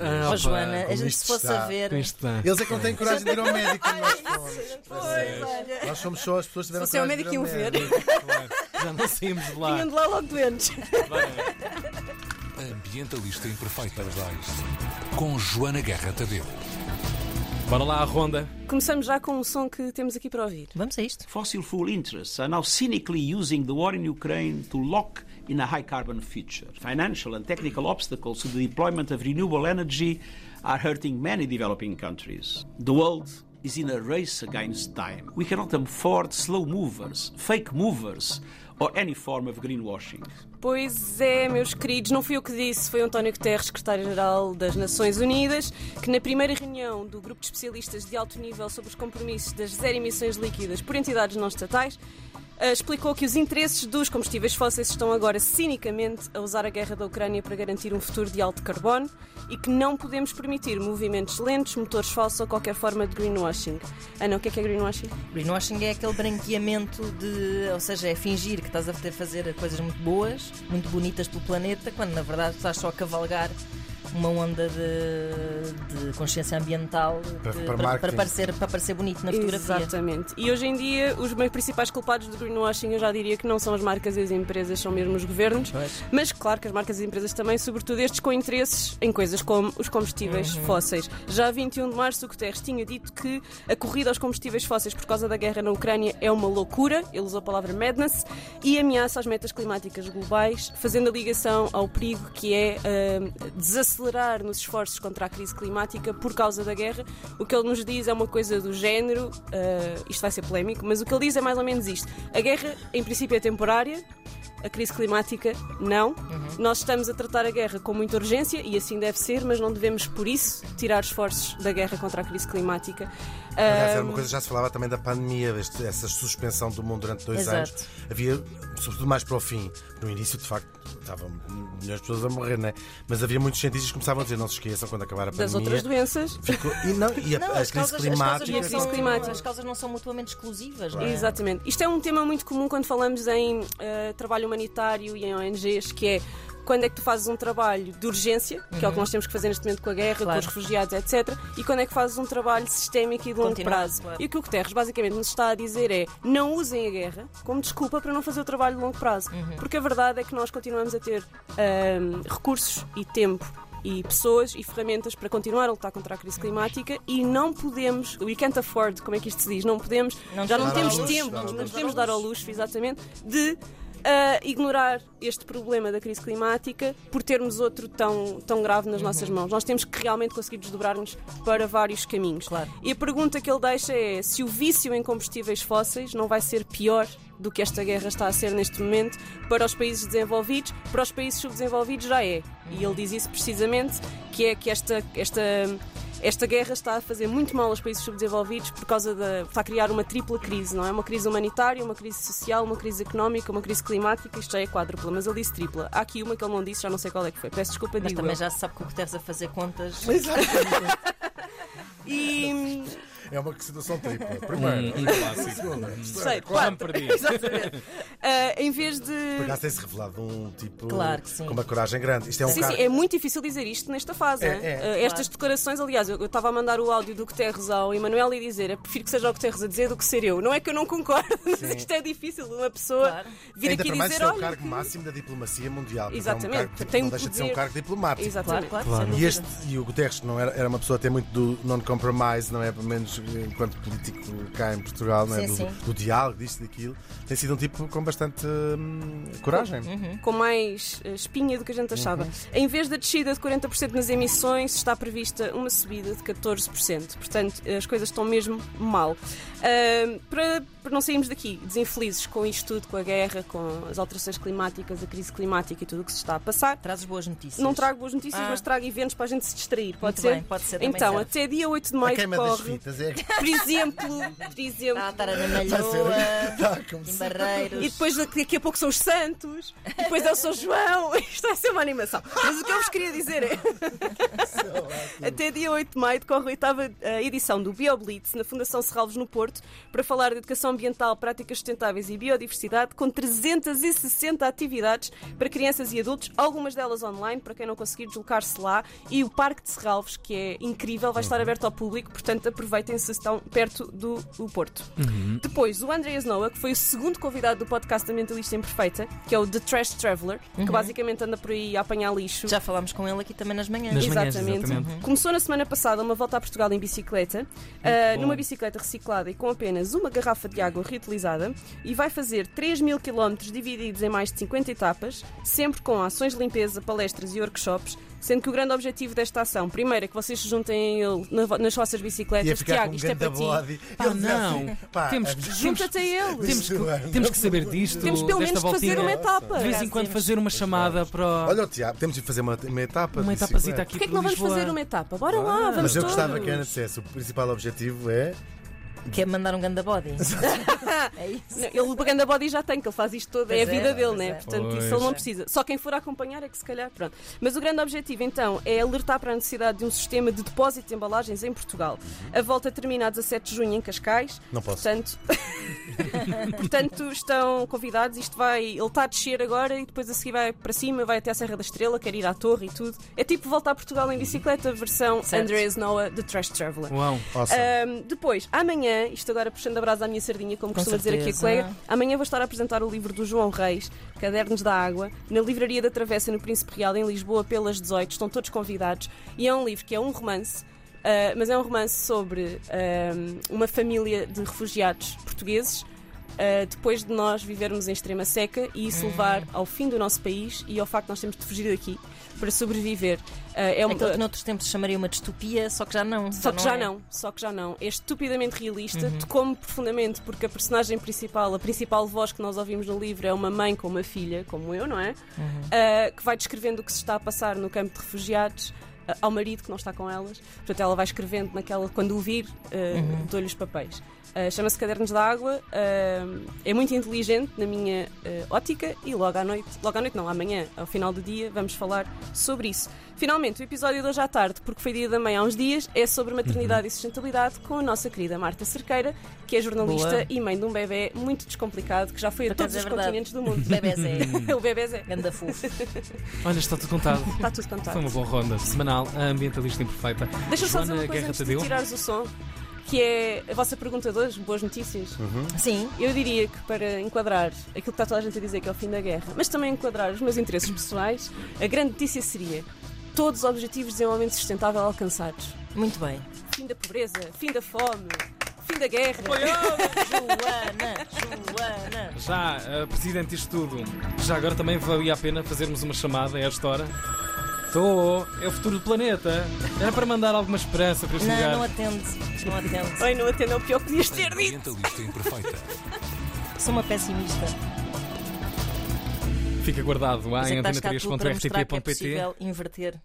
Ah, Joana, a gente se fosse está. a ver. Eles é que não têm coragem de ir ao médico nós fomos. Pois, olha. Nós somos só as pessoas que tiveram Se fosse ao coragem de ir médico, iam ver. Claro, já não saímos de lá. Vinham de lá logo doentes. Ambientalista Imperfeita. Com Joana Guerra Tadeu. Bora lá à ronda. Começamos já com um som que temos aqui para ouvir. Vamos a isto. Fossil fuel interests are now cynically using the war in Ukraine to lock in a high carbon future. Financial and technical obstacles to the deployment of renewable energy are hurting many developing countries. The world is in a race against time. We cannot afford slow movers, fake movers, or any form of greenwashing. Pois é, meus queridos, não fui eu que disse, foi António Guterres, secretário-geral das Nações Unidas, que na primeira reunião do grupo de especialistas de alto nível sobre os compromissos das zero emissões líquidas por entidades não estatais, explicou que os interesses dos combustíveis fósseis estão agora cinicamente a usar a guerra da Ucrânia para garantir um futuro de alto carbono e que não podemos permitir movimentos lentos, motores falsos ou qualquer forma de greenwashing. Ana, o que é que é greenwashing? Greenwashing é aquele branqueamento de. Ou seja, é fingir que estás a fazer coisas muito boas, muito bonitas pelo planeta, quando na verdade estás só a cavalgar uma onda de, de consciência ambiental para, parecer, para parecer bonito na fotografia. Exatamente. E hoje em dia, os principais culpados do greenwashing eu já diria que não são as marcas e as empresas, são mesmo os governos. Pois. Mas claro que as marcas e as empresas também, sobretudo estes com interesses em coisas como os combustíveis uhum. fósseis. Já 21 de março, o Guterres tinha dito que a corrida aos combustíveis fósseis por causa da guerra na Ucrânia é uma loucura, ele usou a palavra madness, e ameaça as metas climáticas globais, fazendo a ligação ao perigo que é uh, acelerar nos esforços contra a crise climática por causa da guerra. O que ele nos diz é uma coisa do género, uh, isto vai ser polémico, mas o que ele diz é mais ou menos isto: a guerra, em princípio, é temporária, a crise climática, não. Nós estamos a tratar a guerra com muita urgência e assim deve ser, mas não devemos, por isso, tirar esforços da guerra contra a crise climática. Aliás, era uma coisa, já se falava também da pandemia, deste, essa suspensão do mundo durante dois Exato. anos. Havia, sobretudo mais para o fim, no início, de facto, estavam milhões de pessoas a morrer, né? Mas havia muitos cientistas que começavam a dizer: não se esqueçam, quando acabar a das pandemia. outras doenças. ficou- e, não, e a, Não, a as crise causas, as climática. causas não são, climática. as causas não são mutuamente exclusivas. não é? Exatamente. Isto é um tema muito comum quando falamos em eh, trabalho humanitário e em ONGs, que é quando é que tu fazes um trabalho de urgência, que é o que nós temos que fazer neste momento com a guerra, Claro. com os refugiados, etc. E quando é que fazes um trabalho sistémico e de longo Continuado, prazo. claro. E o que o Guterres basicamente nos está a dizer é não usem a guerra como desculpa para não fazer o trabalho de longo prazo. Porque a verdade é que nós continuamos a ter ahm, recursos e tempo e pessoas e ferramentas para continuar a lutar contra a crise climática e não podemos, we can't afford, como é que isto se diz, não podemos, Não já não temos tempo, não luxo. podemos dar ao luxo, exatamente, de ah, ignorar este problema da crise climática por termos outro tão, tão grave nas nossas mãos. Nós temos que realmente conseguir desdobrar-nos para vários caminhos. Claro. E a pergunta que ele deixa é se o vício em combustíveis fósseis não vai ser pior do que esta guerra está a ser neste momento para os países desenvolvidos, para os países subdesenvolvidos já é. E ele diz isso precisamente, que é que esta, esta, esta guerra está a fazer muito mal aos países subdesenvolvidos por causa da. está a criar uma tripla crise, não é? Uma crise humanitária, uma crise social, uma crise económica, uma crise climática, isto já é quádrupla, mas ele disse tripla. Há aqui uma que ele não disse, já não sei qual é que foi. Peço desculpa, Mas digo. também eu. já se sabe que o Guterres a fazer contas. E. É uma situação tripla. Primeiro, Um clássico. segunda, Sei, Já quatro. me perdi. Ah, em vez de. Por acaso tem-se revelado um tipo Claro que sim. com uma coragem grande. Isto é um Sim, sim, é muito difícil dizer isto nesta fase. É, é, Uh, Estas declarações, aliás, eu estava a mandar o áudio do Guterres ao Emanuel e dizer: eu prefiro que seja o Guterres a dizer do que ser eu. Não é que eu não concordo, mas Sim. isto é difícil. Uma pessoa Claro. vir Ainda aqui para mais dizer: isto é o cargo máximo da diplomacia mundial. Exatamente, É um cargo, tipo, tem não um deixa de ser um poder. cargo diplomático. Exatamente. Claro, claro. E, este, e o Guterres que não era, era uma pessoa até muito do non-compromise, não é? Pelo menos enquanto político cá em Portugal, não é? Sim, do, sim. do diálogo, disto e daquilo. Tem sido um tipo com bastante hum, coragem. Uhum. com mais eh, espinha do que a gente achava. Uhum. Em vez da descida de 40% nas emissões, está prevista uma subida de 14%. Portanto, as coisas estão mesmo mal. Ahm, para, para não sairmos daqui desinfelizes com isto tudo, com a guerra, com as alterações climáticas, a crise climática e tudo o que se está a passar, Trazes boas notícias. não trago boas notícias, Ah. mas trago eventos para a gente se distrair. Pode Muito ser? bem, pode ser, Então, serve. até dia 8 de A maio queima das fitas é por exemplo, por exemplo, Ah, estar na Vai ser- Malhoa, Tá, em Barreiros. E depois daqui a pouco são os Santos, e depois é o São João. Isto vai ser uma animação. Mas o que eu vos queria dizer é. Até dia 8 de maio decorre a oitava eh, edição do BioBlitz na Fundação Serralvos no Porto para falar de educação ambiental, práticas sustentáveis e biodiversidade, com 360 atividades para crianças e adultos, algumas delas online, para quem não conseguir deslocar-se lá, e o Parque de Serralvos, que é incrível, vai estar aberto ao público, portanto aproveitem se estão perto do, do Porto. Depois, o Andreas Noah, que foi o segundo convidado do podcast da Mentalista Imperfeita, que é o The Trash Traveler, que basicamente anda por aí a apanhar lixo. Já falámos com ele aqui também nas manhãs. Nas manhãs, Exatamente. exatamente. Começou na semana passada uma volta a Portugal em bicicleta, bom. numa bicicleta reciclada e com apenas uma garrafa de água reutilizada, e vai fazer 3 mil quilómetros divididos em mais de 50 etapas, sempre com ações de limpeza, palestras e workshops. Sendo que o grande objetivo desta ação, primeiro, é que vocês se juntem a ele na nas vossas bicicletas. Tiago, com isto é para ti. body. Pá, não. assim, pá, Temos- Junta-te a ele. Temos que, temos que saber disto. Temos pelo menos de fazer uma etapa. De vez em quando fazer uma chamada para. o- Olha Tiago, temos de fazer uma, uma etapa. Uma etapazita bicicleta. aqui Porquê é que não vamos fazer uma etapa? Bora lá, vamos Mas eu gostava que a Ana dissesse: o principal objetivo é. Que é mandar um ganda body. é isso. Não, Ele, o Baganda Body já tem, que ele faz isto todo, é a é, vida dele, pois né? é. Portanto, Pois. isso ele não precisa. Só quem for acompanhar é que se calhar, pronto. Mas o grande objetivo, então, é alertar para a necessidade de um sistema de depósito de embalagens em Portugal. A volta termina a 17 de junho em Cascais. Não posso. Portanto, portanto, estão convidados. Isto vai. Ele está a descer agora e depois a seguir vai para cima, vai até a Serra da Estrela, quer ir à torre e tudo. É tipo voltar a Portugal em bicicleta, versão Certo. Andreas Noah, The Trash Traveler. Uau. Awesome. Ahm, depois, amanhã, isto agora puxando a brasa à minha sardinha, como Com costuma dizer aqui a certeza. colega, amanhã vou estar a apresentar o livro do João Reis, Cadernos da Água, na Livraria da Travessa, no Príncipe Real, em Lisboa, pelas 18. Estão todos convidados. E é um livro que é um romance. ah, mas é um romance sobre ahm, uma família de refugiados portugueses ah, depois de nós vivermos em extrema seca e isso levar ao fim do nosso país e ao facto de nós termos de fugir daqui para sobreviver. Ah, é uma, Aquilo que noutros tempos se chamaria uma distopia, só que já não. só que já é. não, só que já não. É estupidamente realista, tocou-me profundamente porque a personagem principal, a principal voz que nós ouvimos no livro é uma mãe com uma filha, como eu, não é? Ah, que vai descrevendo o que se está a passar no campo de refugiados. Ao marido que não está com elas, portanto, ela vai escrevendo naquela. Quando o vir, ah, dou-lhe os papéis. Ah, Chama-se Cadernos da Água, ah, é muito inteligente na minha ótica e logo à noite, logo à noite não, amanhã, ao final do dia, vamos falar sobre isso. Finalmente, o episódio de hoje à tarde, porque foi dia da mãe há uns dias, é sobre maternidade e sustentabilidade com a nossa querida Marta Cerqueira, que é jornalista Boa. e mãe de um bebê muito descomplicado que já foi a Por todos os é verdade. continentes do mundo. Bebezé. o bebê é. Ganda fofo. Olha, está tudo contado. Está tudo cantado. Foi uma boa ronda semanal, a ambientalista imperfeita. Deixa-me só dizer uma coisa Guerra antes de tirares o som, que é a vossa pergunta de hoje, boas notícias. Sim. Eu diria que para enquadrar aquilo que está toda a gente a dizer que é o fim da guerra, mas também enquadrar os meus interesses pessoais, a grande notícia seria todos os objetivos de desenvolvimento sustentável alcançados. Muito bem. Fim da pobreza, fim da fome, fim da guerra. Joana, Joana. Já, uh, Presidente, isto tudo. Já agora também valia a pena fazermos uma chamada a esta hora. Estou, é o futuro do planeta. Era para mandar alguma esperança para este Não, lugar. não atende. Não atende. Ai, não atende ao pior que podias ter dito. Ambientalista imperfeita. Sou uma pessimista. Fica guardado lá Mas é em é antena3.rtp.pt. possível inverter